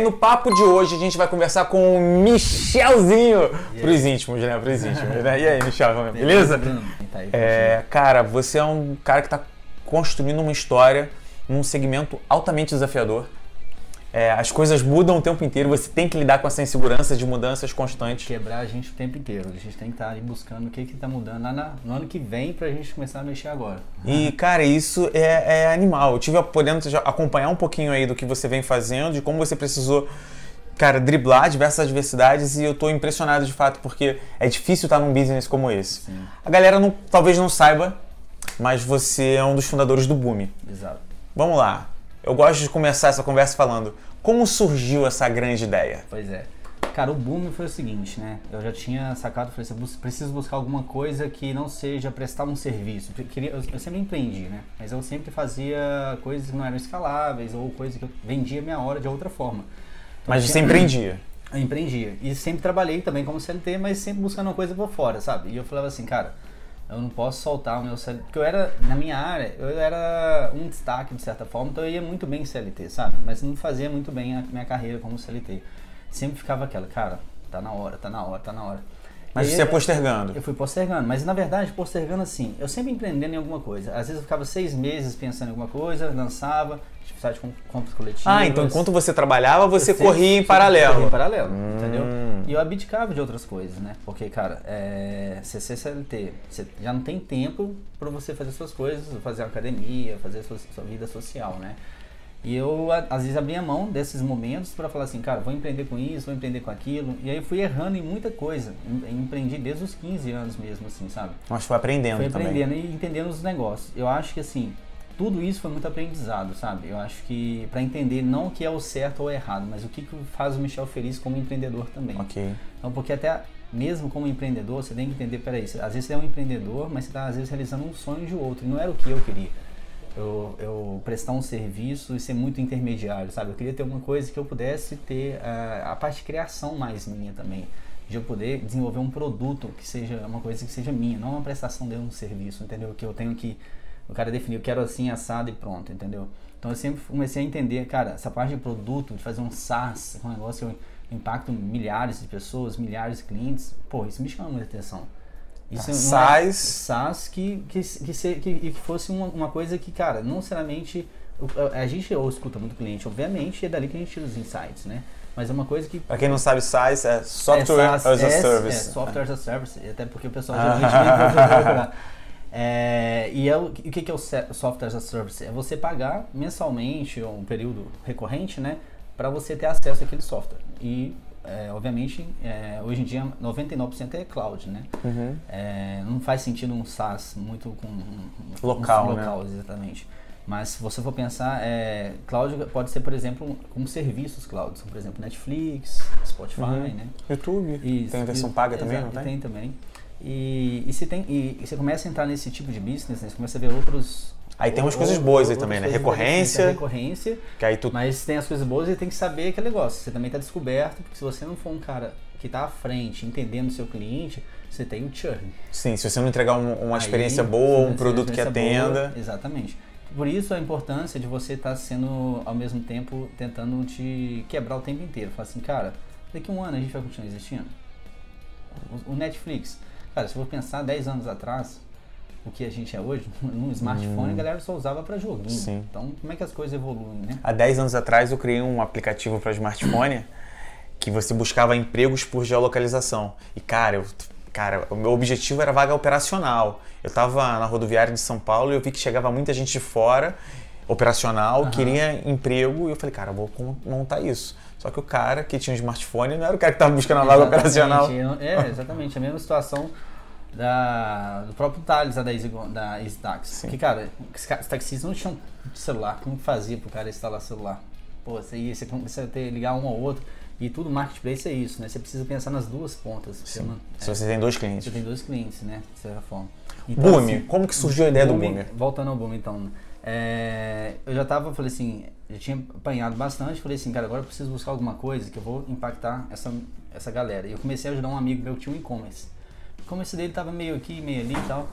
aí, no papo de hoje, a gente vai conversar com o Michelzinho. Pros íntimos, né? Pros íntimos, né? E aí, Michel, beleza? Tá É, cara, você é um cara que tá construindo uma história num segmento altamente desafiador. É, as coisas mudam o tempo inteiro, você tem que lidar com essa insegurança de mudanças constantes. Quebrar a gente o tempo inteiro. A gente tem que estar ali buscando o que está mudando lá na- no ano que vem pra gente começar a mexer agora. E, cara, isso é, é animal. Eu tive a podendo acompanhar um pouquinho aí do que você vem fazendo, de como você precisou, cara, driblar diversas adversidades e eu tô impressionado de fato, porque é difícil estar num business como esse. Sim. A galera não, talvez não saiba, mas você é um dos fundadores do Boom. Exato. Vamos lá. Eu gosto de começar essa conversa falando como surgiu essa grande ideia. Pois é. Cara, o boom foi o seguinte, né? Eu já tinha sacado, falei assim, preciso buscar alguma coisa que não seja prestar um serviço. Eu, sempre empreendi, né? Mas eu sempre fazia coisas que não eram escaláveis ou coisas que eu vendia minha hora de outra forma. Então, Mas você tinha- empreendia. Eu empreendia. E sempre trabalhei também como CLT, mas sempre buscando uma coisa por fora, sabe? E eu falava assim, cara, eu não posso soltar o meu CLT. Porque eu era, na minha área, eu era um destaque de certa forma, então eu ia muito bem em CLT, sabe? Mas não fazia muito bem a minha carreira como CLT. Sempre ficava aquela, cara, tá na hora, tá na hora, tá na hora. Mas E você é postergando. eu fui postergando, mas na verdade, postergando assim, eu sempre empreendendo em alguma coisa. Às vezes eu ficava seis meses pensando em alguma coisa, lançava, site de com- compras coletivas. Ah, então enquanto você trabalhava, você sempre- corria em paralelo. corria em paralelo, Hum. entendeu? E eu abdicava de outras coisas, né? Porque, cara, é, você ser CLT, você já não tem tempo pra você fazer suas coisas, fazer academia, fazer sua, sua vida social, né? E eu, às vezes, abria mão desses momentos pra falar assim, cara, vou empreender com isso, vou empreender com aquilo. E aí eu fui errando em muita coisa. Em- Empreendi desde os 15 anos mesmo, assim, sabe? Mas foi aprendendo Foi também. aprendendo e entendendo os negócios. Eu acho que assim, tudo isso foi muito aprendizado, sabe? Eu acho que para entender não o que é o certo ou o errado, mas o que, que faz o Michel feliz como empreendedor também. Ok. Então, porque até mesmo como empreendedor, você tem que entender, peraí, às vezes você é um empreendedor, mas você está às vezes realizando um sonho de outro, e não era o que eu queria. Eu, eu prestar um serviço e ser muito intermediário, sabe? Eu queria ter uma coisa que eu pudesse ter ah, a parte de criação mais minha também. De eu poder desenvolver um produto que seja uma coisa que seja minha, não uma prestação de um serviço, entendeu? Que eu tenho que. O cara definiu, eu quero assim, assado e pronto, entendeu? Então eu sempre comecei a entender, cara, essa parte de produto, de fazer um SaaS, um negócio que eu impacto milhares de pessoas, milhares de clientes, pô, isso me chama muita atenção. Isso é- SaaS. SaaS que, que, que, se- que, fosse uma, uma coisa que, cara, não necessariamente. o- A gente ou escuta muito cliente, obviamente, e é dali que a gente tira os insights, né? Mas é uma coisa que. Pra quem não sabe, SaaS é Software é as a é- Service. É, software as a Service, até porque o pessoal geralmente nem procurar. É, e é o, o que, que é o Software as a Service? É você pagar mensalmente, ou um período recorrente, né? Para você ter acesso àquele software. E, é, obviamente, é, hoje em dia 99% é cloud, né? Uhum. É, não faz sentido um SaaS muito com um- Local, um né? local exatamente. Mas se você for pensar, é, cloud pode ser, por exemplo, como serviços cloud, por exemplo, Netflix, Spotify, Uhum. né? YouTube. Isso, tem a versão paga também, exato, não tem? Tem também. E, e, você tem, e, e você começa a entrar nesse tipo de business, né? você começa a ver outros. Aí tem umas coisas boas aí também, né? Recorrência. Recorrência. Que aí tu. Mas tem as coisas boas e tem que saber aquele negócio. Você também está descoberto, porque se você não for um cara que está à frente, entendendo o seu cliente, você tem o churn. Sim, se você não entregar um- uma Aí, experiência boa, um produto que experiência boa, atenda. exatamente. Por isso a importância de você estar sendo, ao mesmo tempo, tentando te quebrar o tempo inteiro. Falar assim, cara, daqui a um ano a gente vai continuar existindo? O, o Netflix, cara, se eu for pensar 10 anos atrás, o que a gente é hoje, num smartphone a galera só usava para joguinho. Hum. Sim. Então, como é que as coisas evoluem, né? Há 10 anos atrás eu criei um aplicativo para smartphone que você buscava empregos por geolocalização. E cara, eu, cara, o meu objetivo era vaga operacional. Eu estava na rodoviária de São Paulo e eu vi que chegava muita gente de fora, operacional, Aham. queria emprego e eu falei, cara, eu vou montar isso. Só que o cara que tinha um smartphone não era o cara que estava buscando a vaga operacional. É, exatamente. A mesma situação da, do próprio Thales, da Easy, da Easy. Porque, cara, os taxistas não tinham celular. Como que fazia pro cara instalar celular? Pô, você ia, você precisa ter, ligar um ao outro. E tudo marketplace é isso, né? Você precisa pensar nas duas pontas. Você, Sim. não- Se é, você tem dois você clientes. tem dois clientes, né? De certa forma. Boom, assim, como que surgiu a ideia do Boom, Boom? Voltando ao Boom, então. é, eu já tava, falei assim, já tinha apanhado bastante. Falei assim, cara, agora eu preciso buscar alguma coisa que eu vou impactar essa, essa galera. E eu comecei a ajudar um amigo meu que tinha um e-commerce. O e-commerce dele tava meio aqui, meio ali e tal.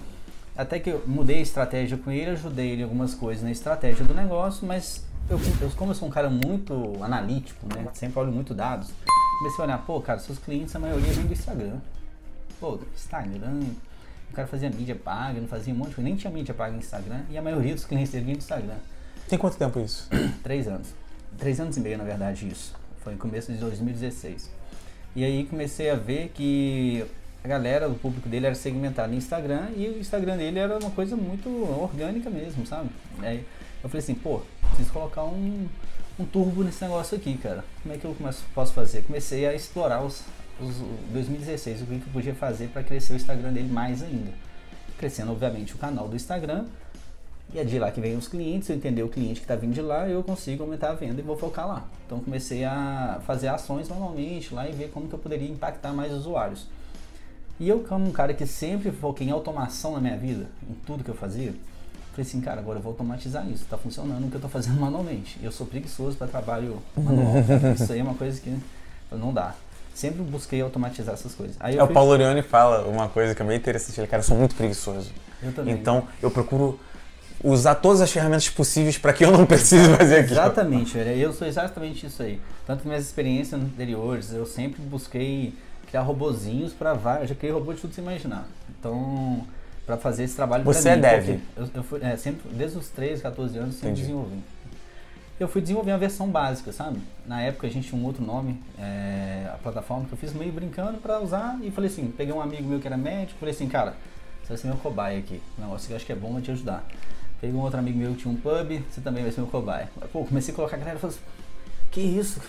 Até que eu mudei a estratégia com ele, ajudei ele em algumas coisas na estratégia do negócio, mas eu, eu, como eu sou um cara muito analítico, né? Sempre olho muito dados. Comecei a olhar, pô, cara, seus clientes, a maioria vem do Instagram. Pô, Instagram, o cara fazia mídia paga, não fazia um monte de coisa, nem tinha mídia paga no Instagram, e a maioria dos clientes dele vinha do Instagram. Tem quanto tempo isso? Três anos. Três anos e meio, na verdade, isso. Foi no começo de 2016. E aí comecei a ver que a galera, o público dele era segmentado no Instagram e o Instagram dele era uma coisa muito orgânica mesmo, sabe? Aí eu falei assim, pô, preciso colocar um, um turbo nesse negócio aqui, cara. Como é que eu começo, posso fazer? Comecei a explorar os, os 2016, o que eu podia fazer para crescer o Instagram dele mais ainda. Crescendo, obviamente, o canal do Instagram. E é de lá que vem os clientes, eu entender o cliente que está vindo de lá, eu consigo aumentar a venda e vou focar lá. Então comecei a fazer ações normalmente lá e ver como que eu poderia impactar mais usuários. E eu, como um cara que sempre foquei em automação na minha vida, em tudo que eu fazia, falei assim, cara, agora eu vou automatizar isso. Está funcionando o que eu estou fazendo manualmente. Eu sou preguiçoso para trabalho manual. isso aí é uma coisa que não dá. Sempre busquei automatizar essas coisas. Aí é, o Paulo Orione fala uma coisa que é bem interessante. Ele, cara, eu sou muito preguiçoso. Eu também. Então, eu procuro usar todas as ferramentas possíveis para que eu não precise fazer aquilo. Exatamente, eu sou exatamente isso aí. Tanto que minhas experiências anteriores, eu sempre busquei criar robozinhos para vários, já criei robô de tudo se imaginar. Então, para fazer esse trabalho Você mim, é dev? Eu, eu fui, é, sempre, desde os 13, 14 anos, sempre Entendi. desenvolvi. Eu fui desenvolver uma versão básica, sabe? Na época a gente tinha um outro nome, é, a plataforma que eu fiz meio brincando para usar e falei assim, peguei um amigo meu que era médico, falei assim, cara, você vai ser meu cobaia aqui, um negócio que eu acho que é bom, vai te ajudar. Peguei um outro amigo meu que tinha um pub, você também vai ser meu cobaia. Pô, comecei a colocar a galera e falei assim, que isso?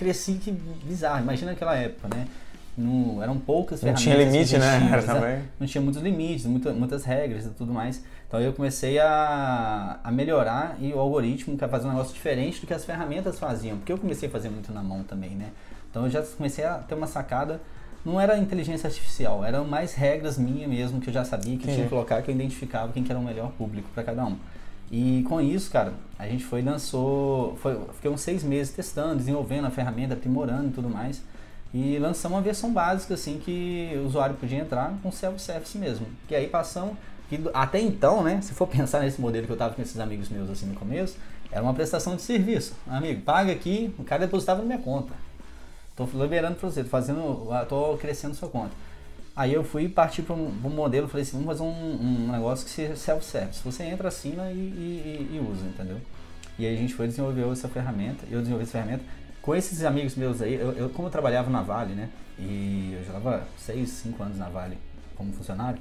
Cresci que bizarro, imagina aquela época, né? Não, eram poucas Não tinha limite, né? Era também. Não tinha muitos limites, muita, muitas regras e tudo mais. Então eu comecei a, a melhorar e o algoritmo quer fazer um negócio diferente do que as ferramentas faziam, porque eu comecei a fazer muito na mão também, né? Então eu já comecei a ter uma sacada não era inteligência artificial, eram mais regras minhas mesmo que eu já sabia que Sim. tinha que colocar, que eu identificava quem que era o melhor público para cada um. E com isso, cara, a gente foi lançou, foi, fiquei uns seis meses testando, desenvolvendo a ferramenta, aprimorando e tudo mais. E lançamos uma versão básica, assim, que o usuário podia entrar com self-service mesmo. Que aí passamos, que até então, né, se for pensar nesse modelo que eu tava com esses amigos meus, assim, no começo, era uma prestação de serviço. Amigo, paga aqui, o cara depositava na minha conta. Tô liberando para você, tô fazendo, tô crescendo sua conta. Aí eu fui partir para um, um, modelo, falei assim, vamos fazer um, um negócio que seja self-service. Você entra, assina e, e, e, usa, entendeu? E aí a gente foi desenvolver essa ferramenta, eu desenvolvi essa ferramenta com esses amigos meus aí, eu, eu como eu trabalhava na Vale, né? E eu já estava 6, 5 anos na Vale como funcionário,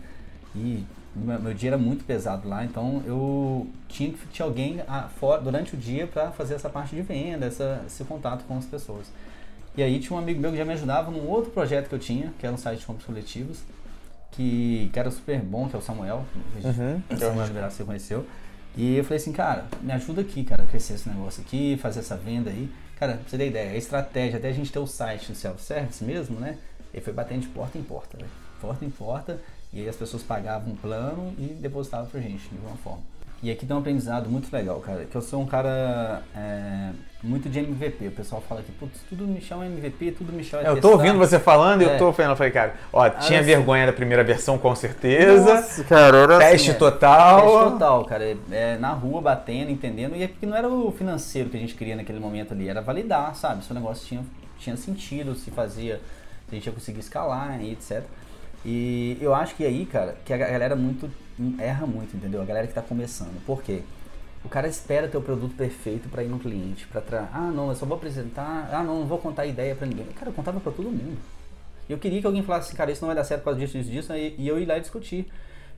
e meu, meu, dia era muito pesado lá, então eu tinha que ter alguém a, for, durante o dia para fazer essa parte de venda, essa, esse contato com as pessoas. E aí tinha um amigo meu que já me ajudava num outro projeto que eu tinha, que era um site de compras coletivos, que, que era super bom, que é o Samuel, uhum. o Samuel Liberado você conheceu. E eu falei assim, cara, me ajuda aqui, cara, a crescer esse negócio aqui, fazer essa venda aí. Cara, pra você ter ideia, a estratégia, até a gente ter o site do self-service mesmo, né? Ele foi batendo de porta em porta, né? Porta em porta, e aí as pessoas pagavam um plano e depositavam pra gente, de alguma forma. E aqui tem um aprendizado muito legal, cara, que eu sou um cara é, muito de MVP. O pessoal fala que, putz, tudo me chama MVP, tudo me chama é, Eu tô ouvindo você falando e é. eu tô falando, eu falei, cara, ó, ah, tinha vergonha da primeira versão com certeza. Nossa, cara, era Teste assim, total. Teste total, cara. É, é, na rua, batendo, entendendo. E é porque não era o financeiro que a gente queria naquele momento ali, era validar, sabe? Se o negócio tinha, tinha sentido, se fazia, se a gente ia conseguir escalar e etc. E eu acho que aí, cara, que a galera muito erra muito, entendeu? A galera que está começando. Por quê? O cara espera ter o produto perfeito para ir no cliente, para tra... ah, não, eu só vou apresentar, ah, não, não vou contar ideia para ninguém. Cara, eu contava para todo mundo. Eu queria que alguém falasse cara, isso não vai dar certo por causa disso, disso, disso, e eu ir lá e discutir.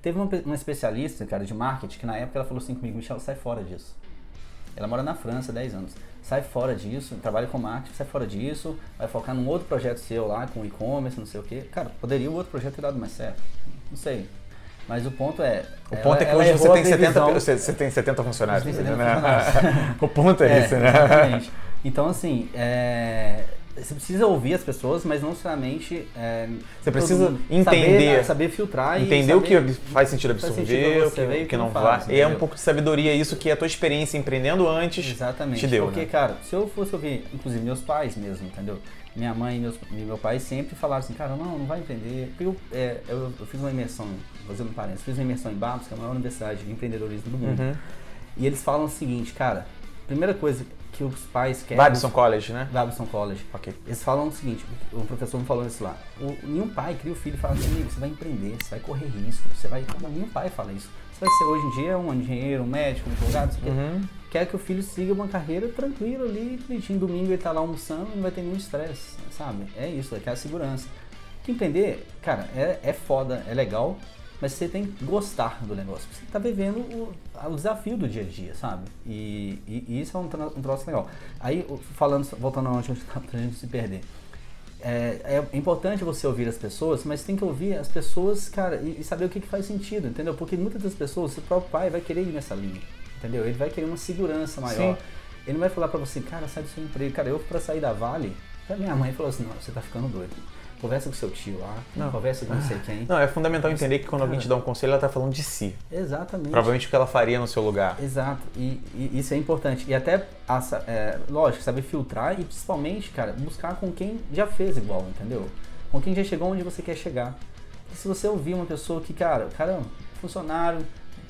Teve uma, uma especialista, cara, de marketing, que na época ela falou assim comigo, Michel, sai fora disso. Ela mora na França há 10 anos. Sai fora disso, trabalha com marketing, sai fora disso, vai focar num outro projeto seu lá, com e-commerce, não sei o quê. Cara, poderia o outro projeto ter dado mais certo. Não sei. Mas o ponto é. O ponto ela, é que hoje você tem, 70, você, você tem 70 funcionários. Tem 70 né? funcionários. o ponto é, é esse, né? Exatamente. Então, assim, é, você precisa ouvir as pessoas, mas não necessariamente. É, você precisa entender. Saber, saber filtrar Entender o que faz sentido absorver, o que, que não vai. E é um pouco de sabedoria isso que a tua experiência empreendendo antes Exatamente. te deu. Porque, né? cara, se eu fosse ouvir, inclusive meus pais mesmo, entendeu? Minha mãe e, meus, e meu pai sempre falaram assim, cara, não, não vai empreender. Eu, é, eu, eu fiz uma imersão, fazendo parênteses, fiz uma imersão em Babos, que é a maior universidade de empreendedorismo do mundo. Uhum. E eles falam o seguinte, cara, primeira coisa que os pais querem. Babson College, né? Babson College. Ok. Eles falam o seguinte: o professor me falou isso lá. O, nenhum pai cria o filho e fala assim, você vai empreender, você vai correr risco, você vai. Nenhum pai fala isso. Você vai ser hoje em dia um engenheiro, um médico, um advogado, não uhum. Quer que o filho siga uma carreira tranquila ali, bonitinho. Domingo ele tá lá almoçando, não vai ter nenhum estresse, sabe? É isso, é que é a segurança. Que empreender, cara, é, é foda, é legal, mas você tem que gostar do negócio. Você está vivendo o, o, desafio do dia a dia, sabe? E, e, e isso é um, um troço legal. Aí, falando, voltando a onde tá, pra gente se perder. É, é, importante você ouvir as pessoas, mas tem que ouvir as pessoas, cara, e, e saber o que, que, faz sentido, entendeu? Porque muitas das pessoas, o próprio pai vai querer ir nessa linha, entendeu? Ele vai querer uma segurança maior. Sim. Ele não vai falar para você, cara, sai do seu emprego. Cara, eu para sair da Vale, a minha mãe falou assim, não, você tá ficando doido conversa com seu tio lá, não. conversa com não sei quem. Não, é fundamental entender que quando alguém te dá um conselho, ela está falando de si. Exatamente. Provavelmente o que ela faria no seu lugar. Exato, e, e isso é importante. E até, é, lógico, saber filtrar e principalmente, cara, buscar com quem já fez igual, entendeu? Com quem já chegou onde você quer chegar. E se você ouvir uma pessoa que, cara, caramba, funcionário,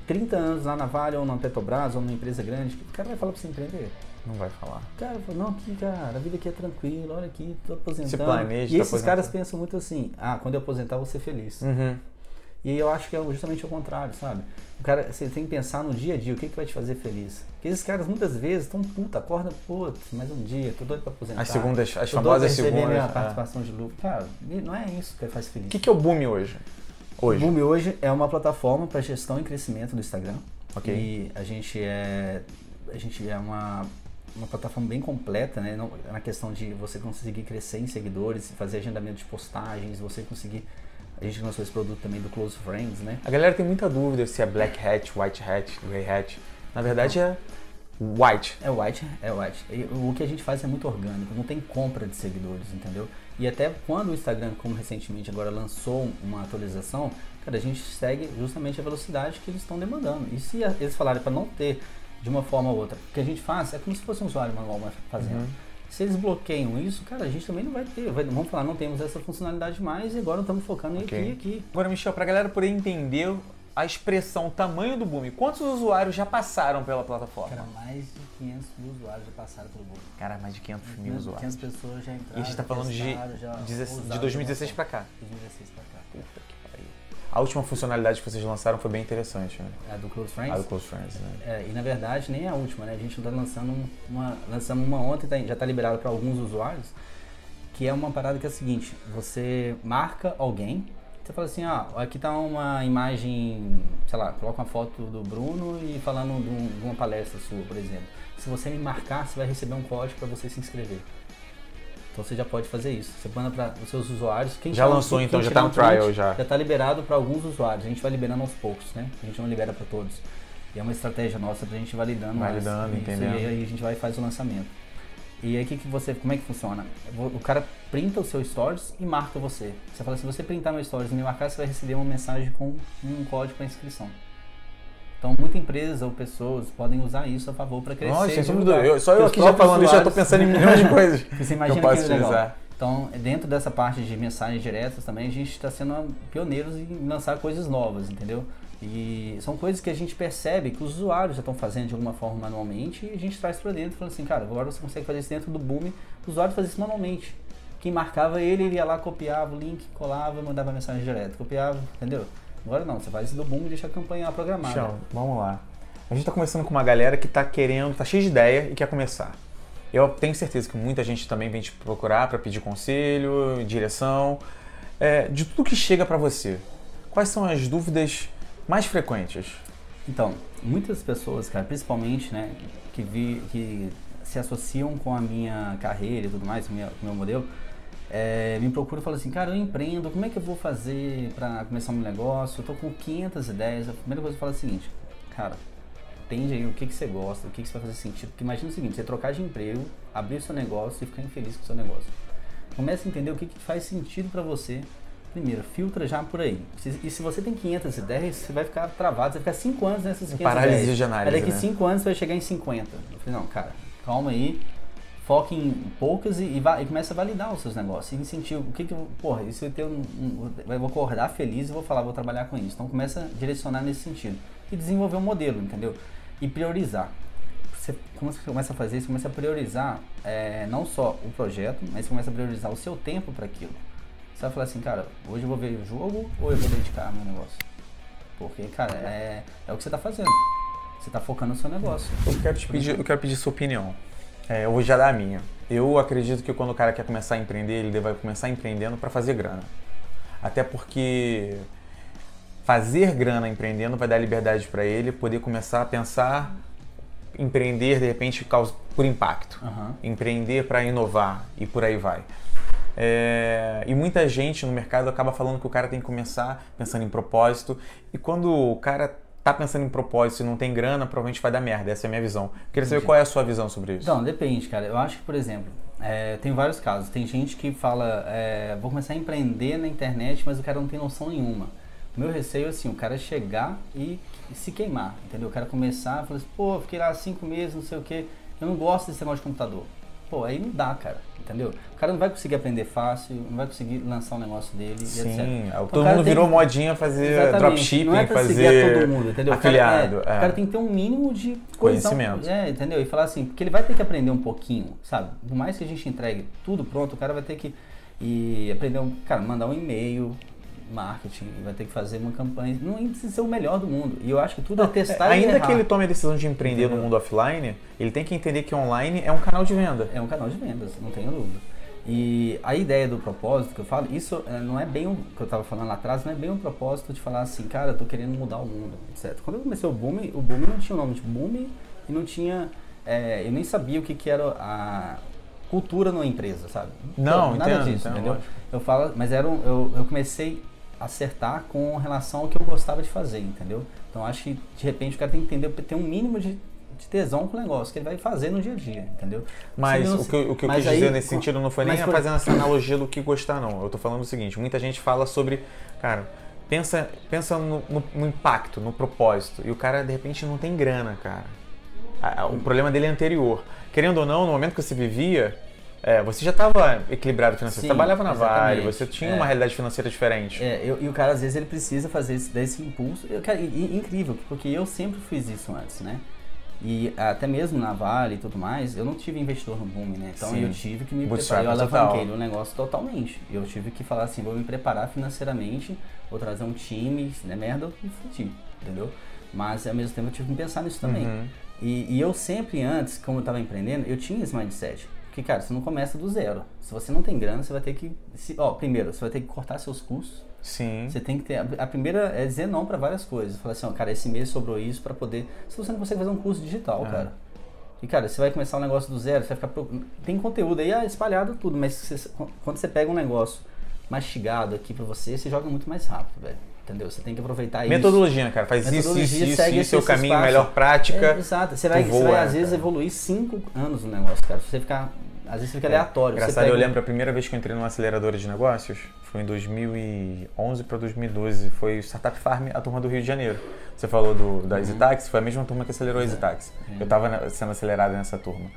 30 anos lá na Vale ou na Petrobras ou numa empresa grande, o cara vai falar para você empreender. Não vai falar. Cara, não, aqui, cara, a vida aqui é tranquila, olha aqui, tô aposentando. Se planeja, e tá esses caras pensam muito assim, ah, quando eu aposentar eu vou ser feliz. Uhum. E eu acho que é justamente o contrário, sabe? O cara, você tem que pensar no dia a dia, o que, que vai te fazer feliz. Porque esses caras muitas vezes estão puta, acorda, putz, mais um dia, tô doido pra aposentar. As segundas, as famosas segundas. minha é. participação de lucro. Cara, não é isso que faz feliz. O que, que é o Boom hoje? hoje? O Boom hoje é uma plataforma para gestão e crescimento do Instagram. Ok. E a gente é, a gente é uma uma plataforma bem completa, né? na questão de você conseguir crescer em seguidores, fazer agendamento de postagens, você conseguir. A gente lançou esse produto também do Close Friends, né? A galera tem muita dúvida se é Black Hat, White Hat, Grey Hat. Na verdade é White. É White, é White. E o que a gente faz é muito orgânico, não tem compra de seguidores, entendeu? E até quando o Instagram, como recentemente agora lançou uma atualização, cara, a gente segue justamente a velocidade que eles estão demandando. E se eles falarem para não ter de uma forma ou outra. O que a gente faz é como se fosse um usuário manual fazendo. Uhum. Se eles bloqueiam isso, cara, a gente também não vai ter. Vai, vamos falar, não temos essa funcionalidade mais e agora estamos focando okay. aqui e aqui. Agora, Michel, para a galera poder entender a expressão o tamanho do Boom, quantos usuários já passaram pela plataforma? Cara, mais de 500 mil usuários já passaram pelo Boom. Cara, mais de 500 mil usuários. 500 pessoas já entraram. E a gente está falando de, de 2016 para cá. 2016 para cá. Puta a última funcionalidade que vocês lançaram foi bem interessante, né? A do Close Friends? A do Close Friends, né? É, e na verdade nem é a última, né? A gente está lançando uma, lançamos uma ontem, tá, já está liberado para alguns usuários, que é uma parada que é a seguinte, você marca alguém, você fala assim, ah, aqui está uma imagem, sei lá, coloca uma foto do Bruno e falando de, um, de uma palestra sua, por exemplo. Se você me marcar, você vai receber um código para você se inscrever. Então você já pode fazer isso. Você manda para os seus usuários. Quem já lançou, quem, então quem já está no trial já. Já está liberado para alguns usuários. A gente vai liberando aos poucos, né? A gente não libera para todos. E é uma estratégia nossa para a gente validando. Validando, entendendo. E aí a gente vai e faz o lançamento. E aí que, que você, como é que funciona? O cara printa o seu stories e marca você. Você fala, se você printar meu stories e me marcar, você vai receber uma mensagem com um código para inscrição. Então, muitas empresas ou pessoas podem usar isso a favor para crescer. Nossa, sem dúvida. Eu, só eu aqui já falando isso, já estou pensando em milhões de coisas Você imagina que eu posso que utilizar. Então, dentro dessa parte de mensagens diretas também, a gente está sendo pioneiros em lançar coisas novas, entendeu? E são coisas que a gente percebe que os usuários já estão fazendo de alguma forma manualmente e a gente traz para dentro falando assim, cara, agora você consegue fazer isso dentro do Boom, o usuário fazia isso manualmente. Quem marcava ele, ele ia lá, copiava o link, colava, mandava mensagem direta, copiava, entendeu? Agora não, você faz isso do boom e deixa a campanha programada. Chão, vamos lá. A gente está conversando com uma galera que está querendo, está cheia de ideia e quer começar. Eu tenho certeza que muita gente também vem te procurar para pedir conselho, direção. É, de tudo que chega para você, quais são as dúvidas mais frequentes? Então, muitas pessoas, cara, principalmente, né, que, vi, que se associam com a minha carreira e tudo mais, com o meu modelo, é, me procura e fala assim, cara, eu empreendo, como é que eu vou fazer para começar um negócio? Eu tô com 500 ideias. A primeira coisa que eu falo é a seguinte, cara, entende aí o que, que você gosta, o que, que você vai fazer sentido. Porque imagina o seguinte, você trocar de emprego, abrir o seu negócio e ficar infeliz com o seu negócio. Comece a entender o que, que faz sentido para você. Primeiro, filtra já por aí. E se você tem 500 ideias, você vai ficar travado, você vai ficar 5 anos nessas 500 Parálise ideias. de análise, Aí daqui né? 5 anos você vai chegar em 50. Eu falei, não, cara, calma aí, foque em poucas e, e, e comece a validar os seus negócios. Incentivo, o que que porra, isso eu, tenho um, um, eu vou acordar feliz e vou falar, vou trabalhar com isso. Então começa a direcionar nesse sentido. E desenvolver um modelo, entendeu? E priorizar. você, como você começa a fazer isso, começa a priorizar é, não só o projeto, mas começa a priorizar o seu tempo para aquilo. Você vai falar assim, cara, hoje eu vou ver o jogo ou eu vou dedicar meu negócio? Porque, cara, é, é o que você está fazendo. Você está focando no seu negócio. Eu quero, te pedir, eu quero pedir sua opinião. É, eu vou já dar a minha. Eu acredito que quando o cara quer começar a empreender, ele vai começar empreendendo para fazer grana. Até porque fazer grana empreendendo vai dar liberdade para ele poder começar a pensar empreender de repente por impacto, uhum. empreender para inovar e por aí vai. É, e muita gente no mercado acaba falando que o cara tem que começar pensando em propósito e quando o cara tá pensando em propósito e não tem grana, provavelmente vai dar merda. Essa é a minha visão. Queria saber Entendi. qual é a sua visão sobre isso. Então, depende, cara. Eu acho que, por exemplo, é, tem vários casos. Tem gente que fala, é, vou começar a empreender na internet, mas o cara não tem noção nenhuma. O meu receio é assim, o cara chegar e, e se queimar, entendeu? O cara começar e falar assim, pô, fiquei lá cinco meses, não sei o quê, eu não gosto desse negócio de computador. Pô, aí não dá, cara, entendeu? O cara não vai conseguir aprender fácil, não vai conseguir lançar o um negócio dele Sim, etc. Então, todo mundo virou que... modinha fazer dropshipping, não é fazer todo mundo, entendeu? afiliado. O cara, é, é. o cara tem que ter um mínimo de conhecimento. É, entendeu? E falar assim, porque ele vai ter que aprender um pouquinho, sabe? Por mais que a gente entregue tudo pronto, o cara vai ter que e aprender, um, cara, mandar um e-mail, marketing, vai ter que fazer uma campanha. Não precisa ser o melhor do mundo. E eu acho que tudo é testar é, Ainda que ele tome a decisão de empreender Entendeu? no mundo offline, ele tem que entender que online é um canal de venda. É um canal de vendas, não tenho dúvida. E a ideia do propósito que eu falo, isso é, não é bem o que eu estava falando lá atrás, não é bem um propósito de falar assim, cara, eu tô querendo mudar o mundo, etc. Quando eu comecei o Boom, o Boom não tinha o nome de Boom e não tinha. É, eu nem sabia o que, que era a cultura numa empresa, sabe? Não, nada entendo, disso, entendo, entendeu? Eu falo, mas era um, eu, eu comecei acertar com relação ao que eu gostava de fazer, entendeu? Então acho que de repente o cara tem que entender, ter um mínimo de, de tesão com o negócio que ele vai fazer no dia a dia, entendeu? Mas o que, o que eu quis aí, dizer nesse com, sentido não foi nem foi... fazendo essa analogia do que gostar, não. Eu tô falando o seguinte: muita gente fala sobre, cara, pensa, pensa no, no, no impacto, no propósito, e o cara de repente não tem grana, cara. O problema dele é anterior. Querendo ou não, no momento que você vivia, é, você já estava equilibrado financeiro, você trabalhava na Vale, você tinha é. uma realidade financeira diferente. É, eu, e o cara às vezes ele precisa fazer esse, desse impulso. Eu, cara, e, incrível, porque eu sempre fiz isso antes, né? E até mesmo na Vale e tudo mais, eu não tive investidor no boom, né? Então Sim. eu tive que me preparar. Eu alavanquei o negócio totalmente. Eu tive que falar assim, vou me preparar financeiramente, vou trazer um time, se der merda, eu fudi, entendeu? Mas ao mesmo tempo eu tive que pensar nisso também. Uhum. E, e, eu sempre antes, como eu estava empreendendo, eu tinha esse mindset. Porque, cara, você não começa do zero. Se você não tem grana, você vai ter que. Se, ó, primeiro, você vai ter que cortar seus custos. Sim. Você tem que ter. A, primeira é dizer não para várias coisas. Falar assim, ó, cara, esse mês sobrou isso para poder. Se você não consegue fazer um curso digital, é. cara. E, cara, você vai começar um negócio do zero, você vai ficar. Tem conteúdo aí ah, espalhado tudo, mas você, quando você pega um negócio mastigado aqui para você, você joga muito mais rápido, velho. Entendeu? Você tem que aproveitar Metodologia, isso. cara. Faz Metodologia, isso, isso, segue isso, seu caminho, espaço. melhor prática. É, exato. Você vai, voa, você vai às vezes, evoluir cinco anos no negócio, cara. Se você ficar às vezes fica é, aleatório. Engraçado, pega... eu lembro a primeira vez que eu entrei numa aceleradora de negócios, foi em 2011 para 2012, foi o Startup Farm, a turma do Rio de Janeiro. Você falou do, da uhum. EasyTax, foi a mesma turma que acelerou a EasyTax. Uhum. Eu estava sendo acelerado nessa turma.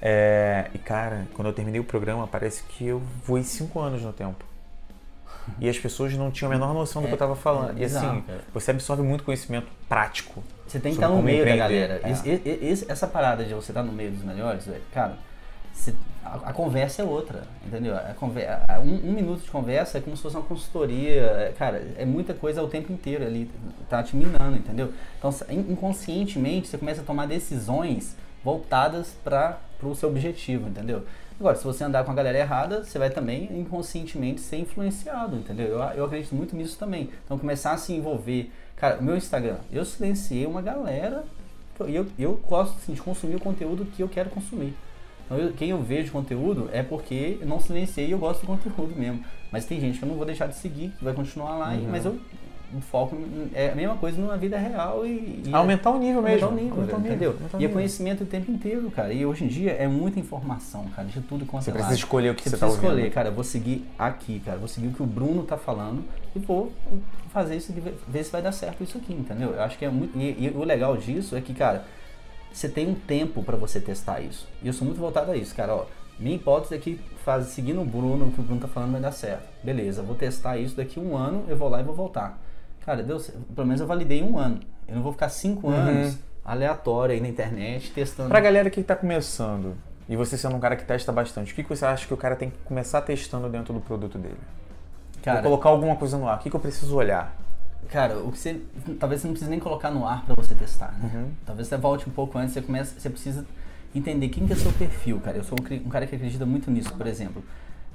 É, e cara, quando eu terminei o programa, parece que eu voei cinco anos no tempo. E as pessoas não tinham a menor noção do é, que eu estava falando. É, e assim, cara. você absorve muito conhecimento prático. Você tem que estar no meio empreender. da galera. É. essa parada de você estar no meio dos melhores, cara, a, a, conversa é outra, entendeu? A conversa, um, um, minuto de conversa é como se fosse uma consultoria, é, cara, é muita coisa o tempo inteiro ali, tá te minando, entendeu? Então, inconscientemente, você começa a tomar decisões voltadas para o seu objetivo, entendeu? Agora, se você andar com a galera errada, você vai também inconscientemente ser influenciado, entendeu? Eu, eu acredito muito nisso também. Então, começar a se envolver. Cara, o meu Instagram, eu silenciei uma galera e eu, eu gosto assim, de consumir o conteúdo que eu quero consumir. Então, eu, quem eu vejo conteúdo é porque eu não silenciei e eu gosto do conteúdo mesmo. Mas tem gente que eu não vou deixar de seguir, que vai continuar lá, uhum. mas eu o foco é a mesma coisa numa vida real e, e aumentar o nível mesmo. Aumentar o nível, aumentar entendeu? Aumentar e é conhecimento o tempo inteiro, cara. E hoje em dia é muita informação, cara, de tudo quanto Você é precisa escolher o que você, você tá ouvindo. escolher, cara, eu vou seguir aqui, cara, vou seguir o que o Bruno tá falando e vou fazer isso, ver se vai dar certo isso aqui, entendeu? Eu acho que é muito e, e o legal disso é que, cara, você tem um tempo para você testar isso. E eu sou muito voltado a isso, cara. Ó, minha hipótese é que faz, seguindo o Bruno, o que o Bruno tá falando vai dar certo. Beleza, vou testar isso daqui um ano, eu vou lá e vou voltar. Cara, deu, pelo menos eu validei um ano. Eu não vou ficar cinco uhum. anos aleatória aí na internet, testando. Pra galera que tá começando, e você sendo um cara que testa bastante, o que, que você acha que o cara tem que começar testando dentro do produto dele? Cara, Vou colocar alguma coisa no ar, o que, que eu preciso olhar? Cara, o que você. Talvez você não precise nem colocar no ar para você testar, né? Uhum. Talvez você volte um pouco antes, você começa. Você precisa entender quem que é seu perfil, cara. Eu sou um, um cara que acredita muito nisso, por exemplo.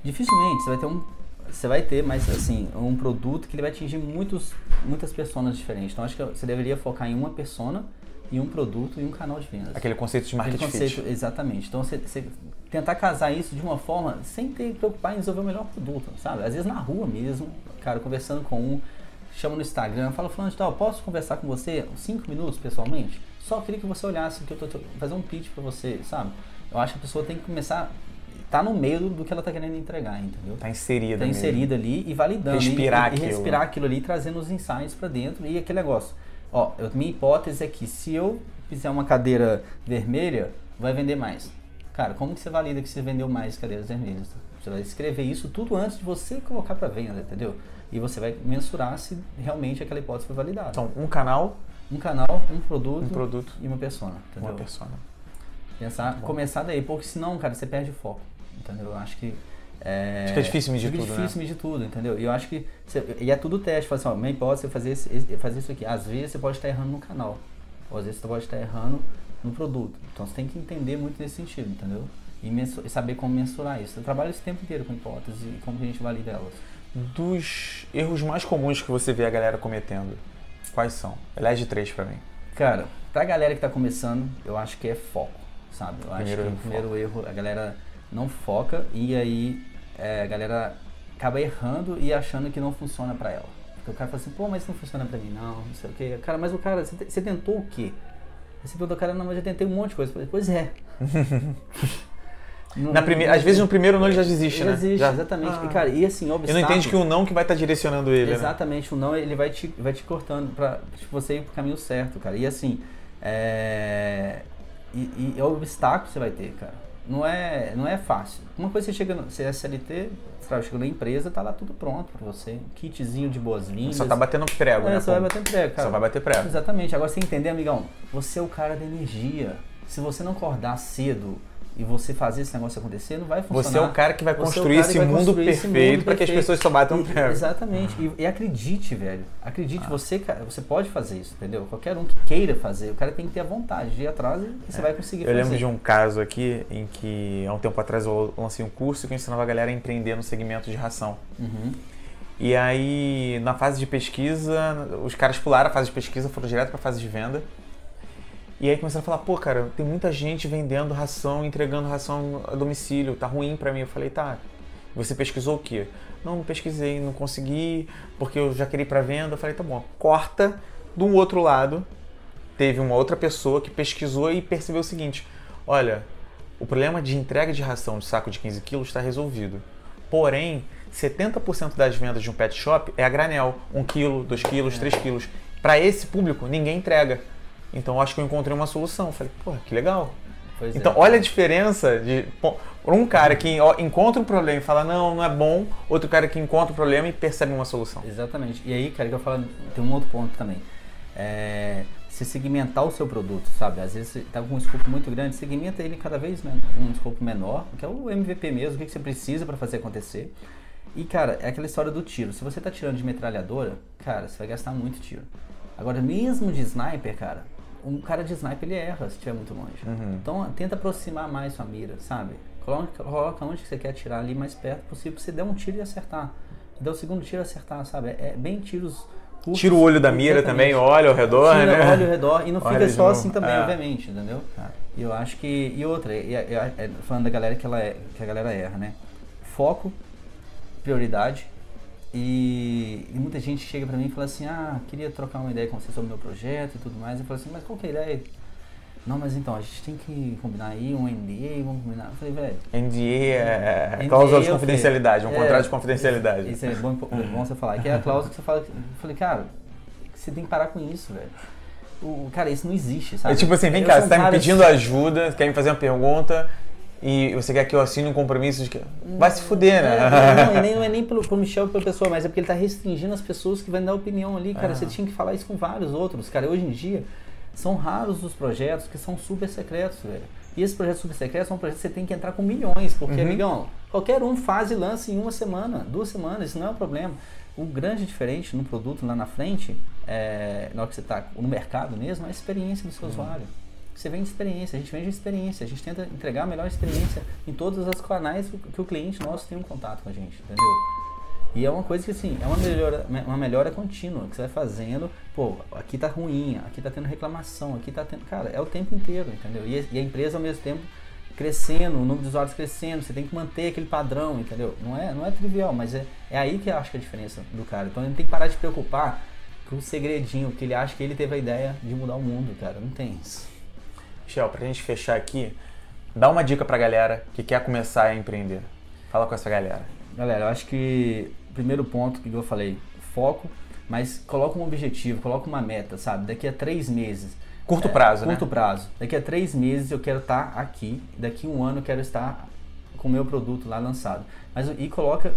Dificilmente você vai ter um. Você vai ter, mas assim, um produto que ele vai atingir muitos, muitas pessoas diferentes. Então acho que você deveria focar em uma persona, em um produto e um canal de vendas. Aquele conceito de Aquele market conceito, fit. exatamente. Então você, você tentar casar isso de uma forma sem ter que preocupar em desenvolver o melhor produto, sabe? Às vezes na rua mesmo, cara, conversando com um, chama no Instagram, fala, falando de tal, posso conversar com você cinco minutos pessoalmente? Só queria que você olhasse que eu tô, tô fazer um pitch pra você, sabe? Eu acho que a pessoa tem que começar tá no meio do, que ela tá querendo entregar, entendeu? Tá inserida. Tá inserida ali e validando. Respirar e, e aquilo. respirar aquilo ali, trazendo os insights para dentro e aquele negócio. Ó, eu, minha hipótese é que se eu fizer uma cadeira vermelha, vai vender mais. Cara, como que você valida que você vendeu mais cadeiras vermelhas? Você vai escrever isso tudo antes de você colocar para venda, entendeu? E você vai mensurar se realmente aquela hipótese foi validada. Então, um canal, um canal, um produto, um produto, e uma persona, entendeu? uma persona. Pensar, começar daí, porque senão, cara, você perde o foco, entendeu? Eu acho que é, Fica difícil medir fica tudo, difícil né? medir tudo, entendeu? E eu acho que você- e é tudo teste, fala assim, ó, minha hipótese é fazer esse- fazer isso aqui. Às vezes você pode estar errando no canal, ou às vezes você pode estar errando no produto. Então você tem que entender muito nesse sentido, entendeu? E, mensu- e saber como mensurar isso. Eu trabalho esse tempo inteiro com hipóteses e como que a gente valida elas. Dos erros mais comuns que você vê a galera cometendo, quais são? Elege três pra mim. Cara, pra galera que tá começando, eu acho que é foco, sabe? Eu Primeiro acho que o primeiro erro, a galera não foca e aí é, a galera acaba errando e achando que não funciona pra ela. Porque o cara fala assim, pô, mas não funciona pra mim, não, não sei o quê. Cara, mas o cara, você, te- você tentou o quê? Aí você pergunta ao cara, não, mas eu tentei um monte de coisa. Eu falei, pois é. Não- Na primeira, às vezes no primeiro não ele já desiste, Ele né? existe, Já- exatamente. Ah. E, cara, e assim, Ele obstáculo... não entende que o não que vai estar direcionando ele, né? Exatamente, o não ele vai te, vai te cortando pra tipo, você ir pro caminho certo, cara. E assim, é... E, e é o obstáculo que você vai ter, cara. Não é, não é fácil. Uma coisa você chega, no, você é SLT, você chega na empresa, tá lá tudo pronto pra você. Um kitzinho de boas-vindas. Só tá batendo prego, é, né? só vai bater prego, cara. Só vai bater prego. Exatamente. Agora você entender, amigão, você é o cara da energia. Se você não acordar cedo e você fazer esse negócio acontecer, não vai funcionar. Você é o cara que vai Você é construir que esse vai mundo construir esse perfeito mundo pra que as perfeito. pessoas só batam E- prego. Exatamente. Ah. E, e acredite, velho. Acredite, você, cara, você pode fazer isso, entendeu? Qualquer um que queira fazer, o cara tem que ter a vontade de ir atrás e você vai conseguir Eu fazer. lembro de um caso aqui em que, há um tempo atrás, eu lancei um curso que eu ensinava a galera a empreender no segmento de ração. Uhum. E aí, na fase de pesquisa, os caras pularam a fase de pesquisa, foram direto para a fase de venda. E aí começaram a falar, pô, cara, tem muita gente vendendo ração, entregando ração a domicílio, tá ruim para mim. Eu falei, tá, você pesquisou o quê? Não, não pesquisei, não consegui, porque eu já queria ir para venda. Eu falei, tá bom, corta do outro lado. Teve uma outra pessoa que pesquisou e percebeu o seguinte: olha, o problema de entrega de ração de saco de 15 quilos está resolvido. Porém, 70% das vendas de um pet shop é a granel. 1 quilo, 2 quilos, 3 quilos. Para esse público, ninguém entrega. Então, eu acho que eu encontrei uma solução. Falei, pô, que legal. Pois Então, é. olha a diferença de um cara que encontra um problema e fala, não, não é bom. Outro cara que encontra o problema e percebe uma solução. Exatamente. E aí, cara, que eu falo, tem um outro ponto também. É, se segmentar o seu produto, sabe? Às vezes você tá com um escopo muito grande, segmenta ele cada vez men- um escopo menor, que é o MVP mesmo, o que que você precisa para fazer acontecer. E, cara, é aquela história do tiro. Se você tá tirando de metralhadora, cara, você vai gastar muito tiro. Agora, mesmo de sniper, cara, um cara de sniper ele erra se estiver muito longe. Uhum. Então, tenta aproximar mais sua mira, sabe? Coloca, coloca onde você quer atirar ali mais perto possível, pra você der um tiro e acertar. Dá o segundo tiro e acertar, sabe? É bem tiros curtos. Tira o olho da mira também, olha ao redor, Tira, né? olha ao redor e não Olha fica só assim também, É. obviamente, entendeu? E eu acho que. E outra, e, e- e- falando da galera que, ela é, que a galera erra, né? Foco, prioridade. E, e muita gente chega pra mim e fala assim: Ah, queria trocar uma ideia com você sobre o meu projeto e tudo mais. Eu falo assim: Mas qual que é a ideia? Não, mas então, a gente tem que combinar aí um NDA, vamos combinar. Eu falei, velho. NDA é NDA, cláusula de confidencialidade, um falei, contrato é, de confidencialidade. Isso é bom, bom você falar. Que é a cláusula que você fala. Eu falei, cara, você tem que parar com isso, velho. O, cara, isso não existe, sabe? É tipo assim, vem cá, você tá me pedindo ajuda, quer me fazer uma pergunta e você quer que eu assine um compromisso de que. Vai se fuder, né? É, não, nem, não é nem pelo, pelo Michel e pela pessoa, mas é porque ele tá restringindo as pessoas que vão dar opinião ali, cara. Ah. Você tinha que falar isso com vários outros, cara. Hoje em dia, São raros os projetos que são super secretos, velho. E esses projetos super secretos são projetos que você tem que entrar com milhões, porque, uhum. amigão, qualquer um faz e lança em uma semana, duas semanas, isso não é um problema. O grande diferente no produto lá na frente, é, na hora que você está no mercado mesmo, é a experiência do seu uhum. usuário. Você vende experiência, a gente vende experiência, a gente tenta entregar a melhor experiência em todos os canais que o cliente nosso tem um contato com a gente, entendeu? E é uma coisa que assim, é uma melhora, uma melhora contínua que você vai fazendo. Pô, aqui tá ruim, aqui tá tendo reclamação, aqui tá tendo. Cara, é o tempo inteiro, entendeu? E, e a empresa ao mesmo tempo crescendo, o número de usuários crescendo, você tem que manter aquele padrão, entendeu? Não é, não é trivial, mas é, é aí que eu acho que é a diferença do cara. Então ele tem que parar de preocupar com o segredinho, que ele acha que ele teve a ideia de mudar o mundo, cara. Não tem isso. Michel, pra gente fechar aqui, dá uma dica pra galera que quer começar a empreender. Fala com essa galera. Galera, eu acho que primeiro ponto que eu falei, foco, mas coloca um objetivo, coloca uma meta, sabe? Daqui a três meses. Curto é, prazo, né? Curto prazo. Daqui a três meses eu quero estar aqui, daqui a um ano eu quero estar com o meu produto lá lançado. Mas e coloca,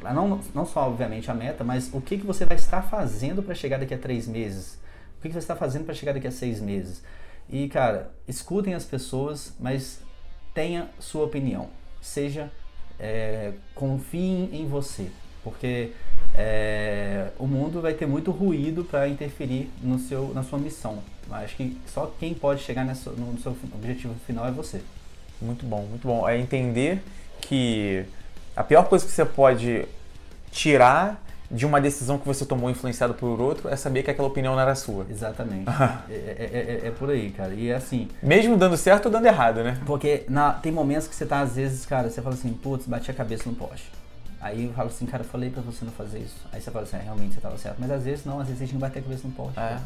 não, não só obviamente a meta, mas o que, que você vai estar fazendo para chegar daqui a três meses? O que, que você está fazendo para chegar daqui a seis meses? E cara, escutem as pessoas, mas tenha sua opinião. Seja, é, confiem em você porque é, o mundo vai ter muito ruído para interferir no seu, na sua missão. Acho que só quem pode chegar nessa, no seu objetivo final é você. Muito bom, muito bom. É entender que a pior coisa que você pode tirar de uma decisão que você tomou influenciado por outro é saber que aquela opinião não era sua. Exatamente. É, é, é, é, por aí, cara. E é assim. Mesmo dando certo ou dando errado, né? Porque na, tem momentos que você tá, às vezes, cara, você fala assim, putz, bati a cabeça no poste. Aí eu falo assim, cara, eu falei pra você não fazer isso. Aí você fala assim, ah, realmente você tava certo. Mas às vezes não, às vezes a gente não bater a cabeça no poste. É.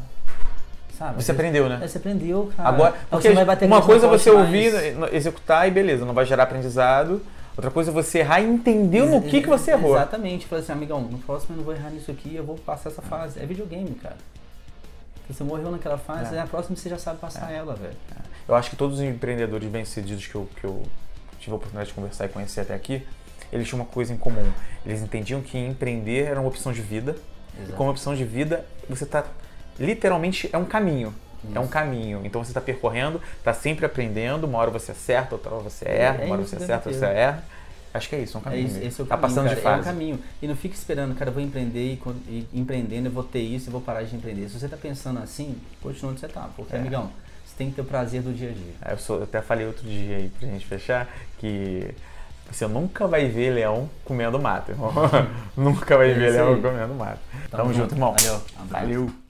Sabe? Você aprendeu, né? É, você aprendeu, cara. Agora, porque você vai bater uma coisa é você ouvir, executar e beleza, não vai gerar aprendizado. Outra coisa é você errar e entender no que, que você errou. Exatamente. Falei assim, amigão, no próximo eu não vou errar nisso aqui, eu vou passar essa fase. É videogame, cara. Você morreu naquela fase, é. a próxima você já sabe passar é. ela, velho. É. Eu acho que todos os empreendedores bem-sucedidos que eu, que eu tive a oportunidade de conversar e conhecer até aqui, eles tinham uma coisa em comum. Eles entendiam que empreender era uma opção de vida. Exato. E como opção de vida, você está literalmente é um caminho. Isso. É um caminho. Então você está percorrendo, está sempre aprendendo. Uma hora você acerta, outra hora você erra, é, uma hora você acerta, você erra. Acho que é isso, é um caminho. É isso, esse é o tá caminho, passando cara, de fase. É um caminho. E não fica esperando, cara, eu vou empreender e, e empreendendo, eu vou ter isso e vou parar de empreender. Se você está pensando assim, continua onde você está. Porque, é. amigão, você tem que ter o prazer do dia a dia. É, eu, sou, eu até falei outro dia aí pra gente fechar que você nunca vai ver leão comendo mato, irmão. nunca vai é ver leão comendo mato. Tamo, Tamo junto, irmão. Valeu. Valeu.